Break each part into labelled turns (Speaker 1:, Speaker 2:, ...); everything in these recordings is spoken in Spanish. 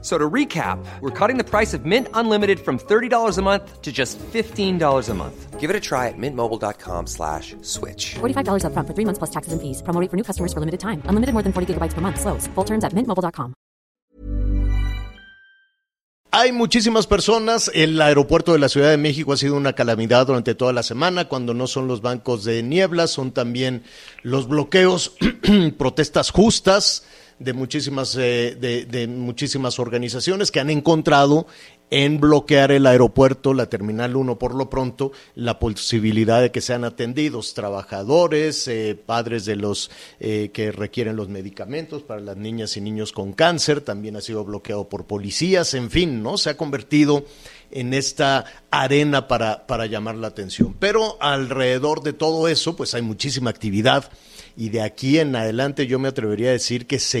Speaker 1: So to recap, we're cutting the price of Mint Unlimited from $30 a month to just $15 a month.
Speaker 2: Give it a try at mintmobile.com slash switch.
Speaker 3: $45 up front for three months plus taxes and fees. Promo rate for new customers for limited time. Unlimited more than 40 gigabytes per month. Slows. Full terms at mintmobile.com.
Speaker 4: Hay muchísimas personas. El aeropuerto de la Ciudad de México ha sido una calamidad durante toda la semana. Cuando no son los bancos de niebla, son también los bloqueos, protestas justas de muchísimas, eh, de, muchísimas organizaciones que han encontrado en bloquear el aeropuerto, la Terminal 1 por lo pronto, la posibilidad de que sean atendidos trabajadores, eh, padres de los eh, que requieren los medicamentos para las niñas y niños con cáncer, también ha sido bloqueado por policías, en fin, ¿no? Se ha convertido en esta arena para, para llamar la atención. Pero alrededor de todo eso, pues hay muchísima actividad y de aquí en adelante yo me atrevería a decir que se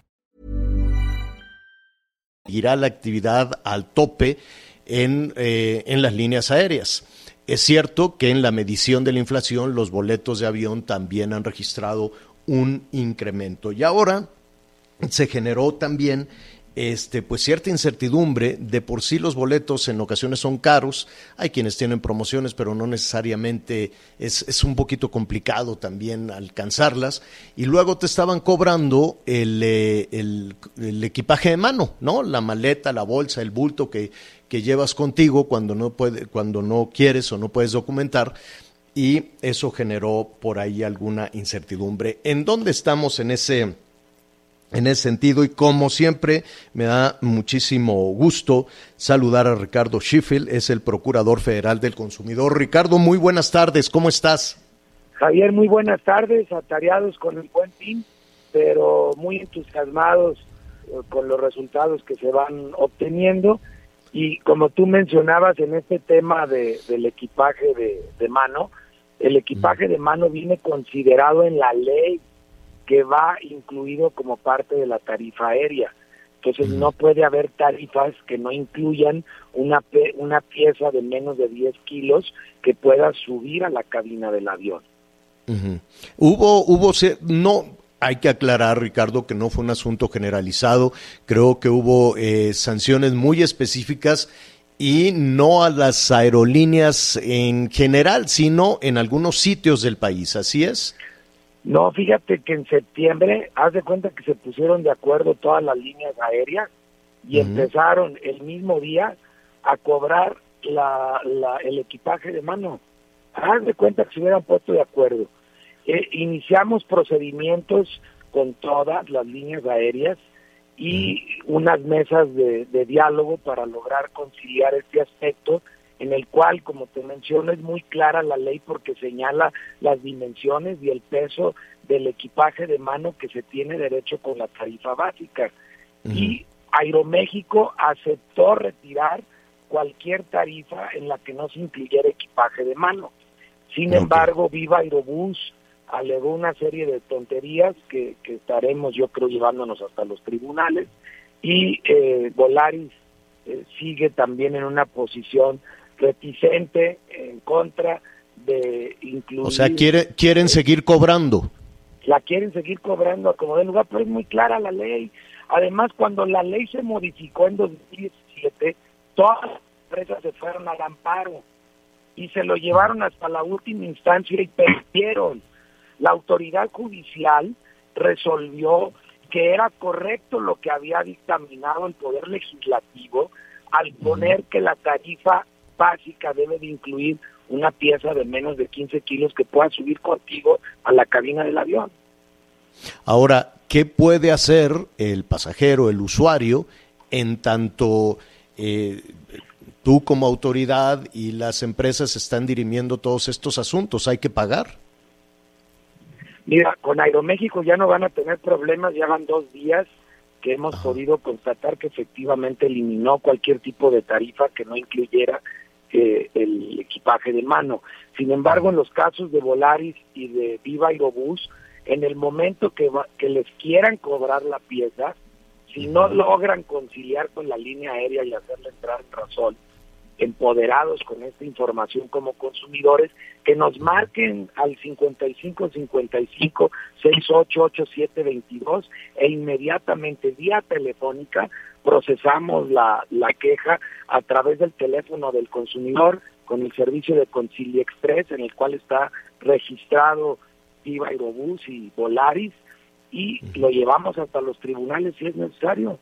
Speaker 4: Irá la actividad al tope en, eh, en las líneas aéreas. Es cierto que en la medición de la inflación los boletos de avión también han registrado un incremento. Y ahora se generó también este, pues cierta incertidumbre. De por sí los boletos en ocasiones son caros. Hay quienes tienen promociones, pero no necesariamente es, es un poquito complicado también alcanzarlas. Y luego te estaban cobrando el, eh, el, el equipaje de mano, ¿no? La maleta, la bolsa, el bulto que, que llevas contigo cuando no, puede, cuando no quieres o no puedes documentar. Y eso generó por ahí alguna incertidumbre. ¿En dónde estamos en ese en ese sentido y como siempre me da muchísimo gusto saludar a Ricardo Schiffel, es el Procurador Federal del Consumidor. Ricardo, muy buenas tardes, ¿cómo estás?
Speaker 5: Javier, muy buenas tardes, atareados con el buen fin, pero muy entusiasmados eh, con los resultados que se van obteniendo y como tú mencionabas en este tema de, del equipaje de, de mano, el equipaje de mano viene considerado en la ley que va incluido como parte de la tarifa aérea. Entonces no puede haber tarifas que no incluyan una, una pieza de menos de 10 kilos que pueda subir a la cabina del avión.
Speaker 4: Hubo, hubo, no, hay que aclarar, Ricardo, que no fue un asunto generalizado. Creo que hubo eh, sanciones muy específicas y no a las aerolíneas en general, sino en algunos sitios del país. ¿Así es?
Speaker 5: No, fíjate que en septiembre, haz de cuenta que se pusieron de acuerdo todas las líneas aéreas y empezaron el mismo día a cobrar la, la, el equipaje de mano. Haz de cuenta que se hubieran puesto de acuerdo. Eh, iniciamos procedimientos con todas las líneas aéreas y unas mesas de, de diálogo para lograr conciliar este aspecto en el cual, como te menciono, es muy clara la ley porque señala las dimensiones y el peso del equipaje de mano que se tiene derecho con la tarifa básica. Y Aeroméxico aceptó retirar cualquier tarifa en la que no se incluyera equipaje de mano. Sin embargo, Viva Aerobús alegó una serie de tonterías que, que, estaremos, yo creo, llevándonos hasta los tribunales y eh, Volaris eh, sigue también en una posición reticente en contra de incluir...
Speaker 4: O sea, quiere, quieren seguir cobrando.
Speaker 5: La quieren seguir cobrando a como de lugar, pero es muy clara la ley. Además, cuando la ley se modificó en 2017, todas las empresas se fueron al amparo y se lo llevaron hasta la última instancia y perdieron. La autoridad judicial resolvió que era correcto lo que había dictaminado el Poder Legislativo al poner que la tarifa básica debe de incluir una pieza de menos de 15 kilos que pueda subir contigo a la cabina del avión.
Speaker 4: Ahora, ¿qué puede hacer el pasajero, el usuario, en tanto eh, tú como autoridad y las empresas están dirimiendo todos estos asuntos? ¿Hay que pagar?
Speaker 5: Mira, con Aeroméxico ya no van a tener problemas, ya van dos días que hemos podido constatar que efectivamente eliminó cualquier tipo de tarifa que no incluyera eh, el equipaje de mano. Sin embargo, en los casos de Volaris y de Viva Aerobús, en el momento que, que les quieran cobrar la pieza, si no logran conciliar con la línea aérea y hacerle entrar en razón, empoderados con esta información como consumidores, que nos marquen al 55 55 6887 22 e inmediatamente vía telefónica procesamos la, la queja a través del teléfono del consumidor con el servicio de Concilia Express en el cual está registrado Viva Aerobús y Volaris y lo llevamos hasta los tribunales si es necesario.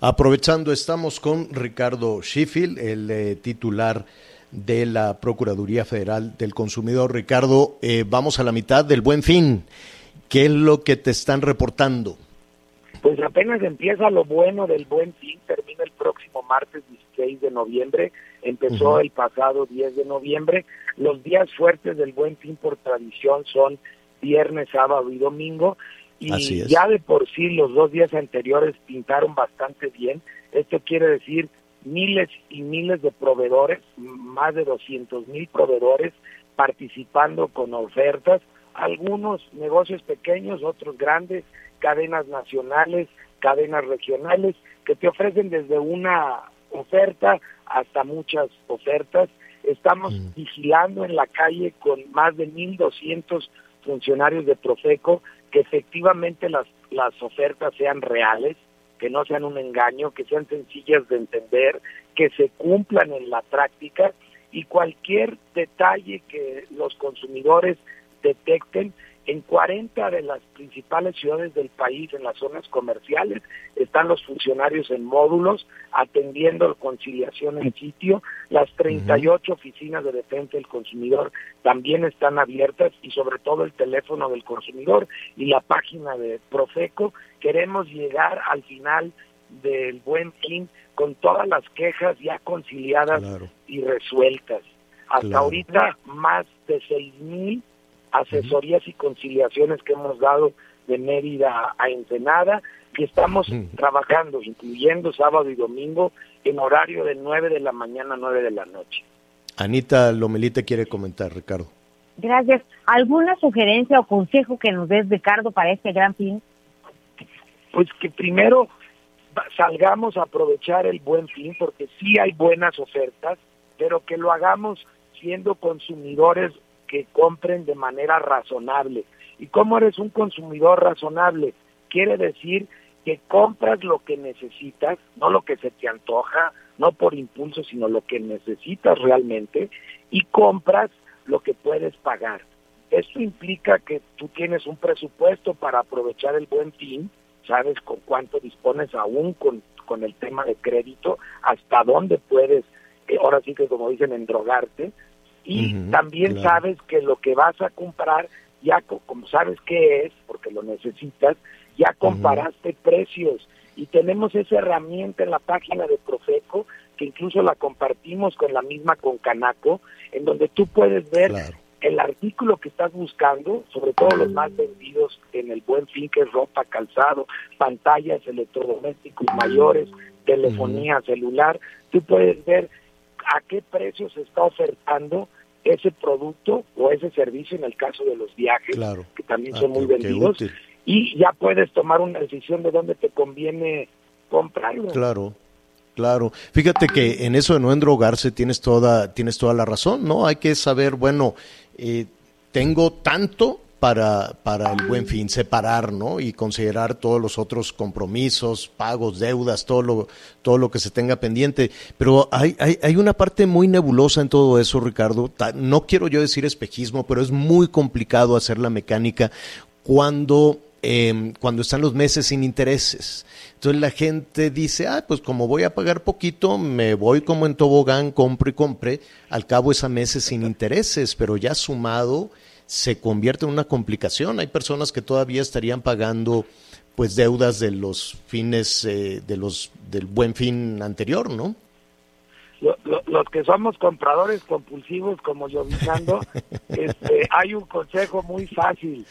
Speaker 4: Aprovechando, estamos con Ricardo Sheffield, el eh, titular de la Procuraduría Federal del Consumidor. Ricardo, eh, vamos a la mitad del buen fin. ¿Qué es lo que te están reportando?
Speaker 5: Pues apenas empieza lo bueno del buen fin, termina el próximo martes 16 de noviembre, empezó el pasado 10 de noviembre. Los días fuertes del buen fin por tradición son viernes, sábado y domingo y ya de por sí los dos días anteriores pintaron bastante bien. Esto quiere decir miles y miles de proveedores, más de 200 mil proveedores participando con ofertas, algunos negocios pequeños, otros grandes, cadenas nacionales, cadenas regionales, que te ofrecen desde una oferta hasta muchas ofertas. Estamos mm. vigilando en la calle con más de 1.200 funcionarios de Profeco que efectivamente las, las ofertas sean reales, que no sean un engaño, que sean sencillas de entender, que se cumplan en la práctica y cualquier detalle que los consumidores detecten en 40 de las principales ciudades del país, en las zonas comerciales, están los funcionarios en módulos atendiendo conciliación en sitio. Las 38 oficinas de defensa del consumidor también están abiertas y sobre todo el teléfono del consumidor y la página de Profeco. Queremos llegar al final del buen fin con todas las quejas ya conciliadas y resueltas. Hasta ahorita más de seis mil asesorías y conciliaciones que hemos dado de Mérida a Ensenada y estamos trabajando, incluyendo sábado y domingo, en horario de 9 de la mañana a 9 de la noche.
Speaker 4: Anita Lomelite quiere comentar, Ricardo.
Speaker 6: Gracias. ¿Alguna sugerencia o consejo que nos des, Ricardo, para este gran fin?
Speaker 5: Pues que primero salgamos a aprovechar el buen fin, porque sí hay buenas ofertas, pero que lo hagamos siendo consumidores que compren de manera razonable. ¿Y cómo eres un consumidor razonable? Quiere decir que compras lo que necesitas, no lo que se te antoja, no por impulso, sino lo que necesitas realmente, y compras lo que puedes pagar. Esto implica que tú tienes un presupuesto para aprovechar el buen fin, sabes con cuánto dispones aún con, con el tema de crédito, hasta dónde puedes, eh, ahora sí que como dicen, endrogarte, y también sabes que lo que vas a comprar, ya como sabes qué es, porque lo necesitas, ya comparaste precios. Y tenemos esa herramienta en la página de Profeco que incluso la compartimos con la misma con Canaco, en donde tú puedes ver el artículo que estás buscando, sobre todo los más vendidos en el buen fin, que es ropa, calzado, pantallas, electrodomésticos mayores, telefonía celular, tú puedes ver a qué precio se está ofertando ese producto o ese servicio en el caso de los viajes, que también ah, son muy vendidos, y ya puedes tomar una decisión de dónde te conviene comprarlo.
Speaker 4: Claro. Claro, fíjate que en eso de no endrogarse tienes toda, tienes toda la razón, ¿no? Hay que saber, bueno, eh, tengo tanto para, para el buen fin, separar, ¿no? Y considerar todos los otros compromisos, pagos, deudas, todo lo, todo lo que se tenga pendiente. Pero hay, hay, hay una parte muy nebulosa en todo eso, Ricardo. No quiero yo decir espejismo, pero es muy complicado hacer la mecánica cuando em, cuando están los meses sin intereses. Entonces la gente dice, ah, pues como voy a pagar poquito, me voy como en tobogán, compro y compre. Al cabo es a meses sin intereses, pero ya sumado se convierte en una complicación. Hay personas que todavía estarían pagando pues deudas de los fines eh, de los del buen fin anterior, ¿no?
Speaker 5: los que somos compradores compulsivos como yo este, hay un consejo muy fácil.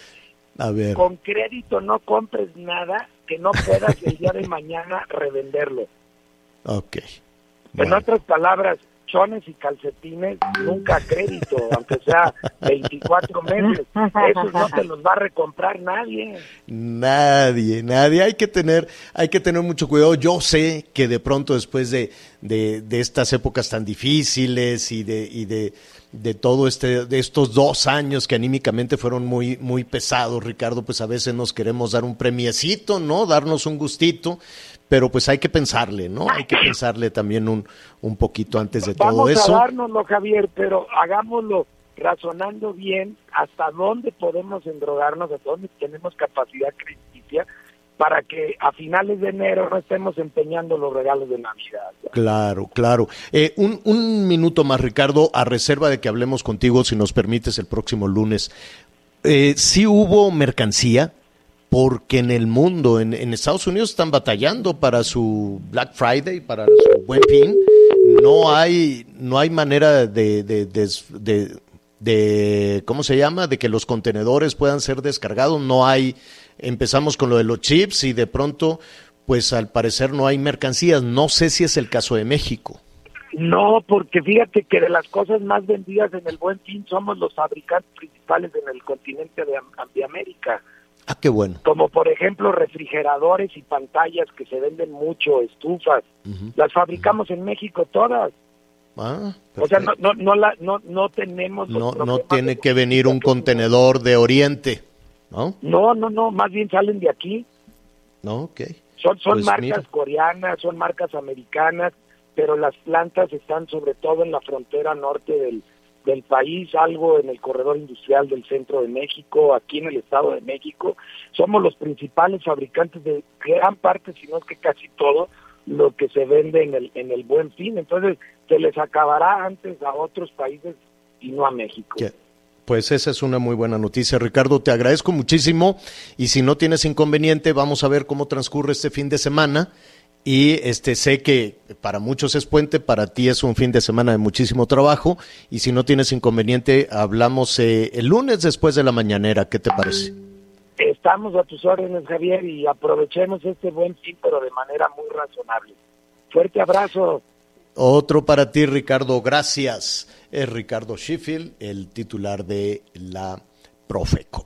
Speaker 4: A ver.
Speaker 5: Con crédito no compres nada que no puedas el día de mañana revenderlo.
Speaker 4: Ok.
Speaker 5: En otras palabras, y calcetines nunca crédito, aunque sea 24 meses. Esos no te los va a recomprar nadie.
Speaker 4: Nadie, nadie. Hay que tener, hay que tener mucho cuidado. Yo sé que de pronto después de, de, de estas épocas tan difíciles y de, y de, de todo este, de estos dos años que anímicamente fueron muy, muy pesados, Ricardo, pues a veces nos queremos dar un premiecito, ¿no? Darnos un gustito pero pues hay que pensarle, ¿no? Hay que pensarle también un, un poquito antes de todo eso.
Speaker 5: Vamos a dárnoslo, Javier, pero hagámoslo razonando bien hasta dónde podemos endrogarnos, hasta dónde tenemos capacidad crediticia para que a finales de enero no estemos empeñando los regalos de Navidad.
Speaker 4: Claro, claro. Eh, un, un minuto más, Ricardo, a reserva de que hablemos contigo, si nos permites, el próximo lunes. Eh, ¿Sí hubo mercancía? Porque en el mundo, en, Estados Unidos están batallando para su Black Friday, para su buen fin. No hay, no hay manera de, de, de, ¿cómo se llama? De que los contenedores puedan ser descargados. No hay, empezamos con lo de los chips y de pronto, pues al parecer no hay mercancías. No sé si es el caso de México.
Speaker 5: No, porque fíjate que de las cosas más vendidas en el buen fin somos los fabricantes principales en el continente de, de América.
Speaker 4: Ah, qué bueno.
Speaker 5: Como por ejemplo refrigeradores y pantallas que se venden mucho, estufas. Las fabricamos en México todas.
Speaker 4: Ah,
Speaker 5: o sea, no, no, no, la, no, no tenemos...
Speaker 4: No, no tiene que venir un contenedor de Oriente, ¿no?
Speaker 5: No, no, no, más bien salen de aquí.
Speaker 4: No, ok.
Speaker 5: Son, son pues marcas coreanas, son marcas americanas, pero las plantas están sobre todo en la frontera norte del, del país, algo en el corredor industrial del centro de México, aquí en el Estado de México. Somos los principales fabricantes de gran parte, si no es que casi todo, lo que se vende en el, en el buen fin. Entonces, se les acabará antes a otros países y no a México.
Speaker 4: Pues esa es una muy buena noticia, Ricardo. Te agradezco muchísimo y si no tienes inconveniente, vamos a ver cómo transcurre este fin de semana y este sé que para muchos es puente, para ti es un fin de semana de muchísimo trabajo y si no tienes inconveniente hablamos eh, el lunes después de la mañanera, ¿qué te parece?
Speaker 5: Estamos a tus órdenes, Javier, y aprovechemos este buen fin, pero de manera muy razonable. Fuerte abrazo.
Speaker 4: Otro para ti, Ricardo, gracias. Es Ricardo Sheffield, el titular de la Profeco.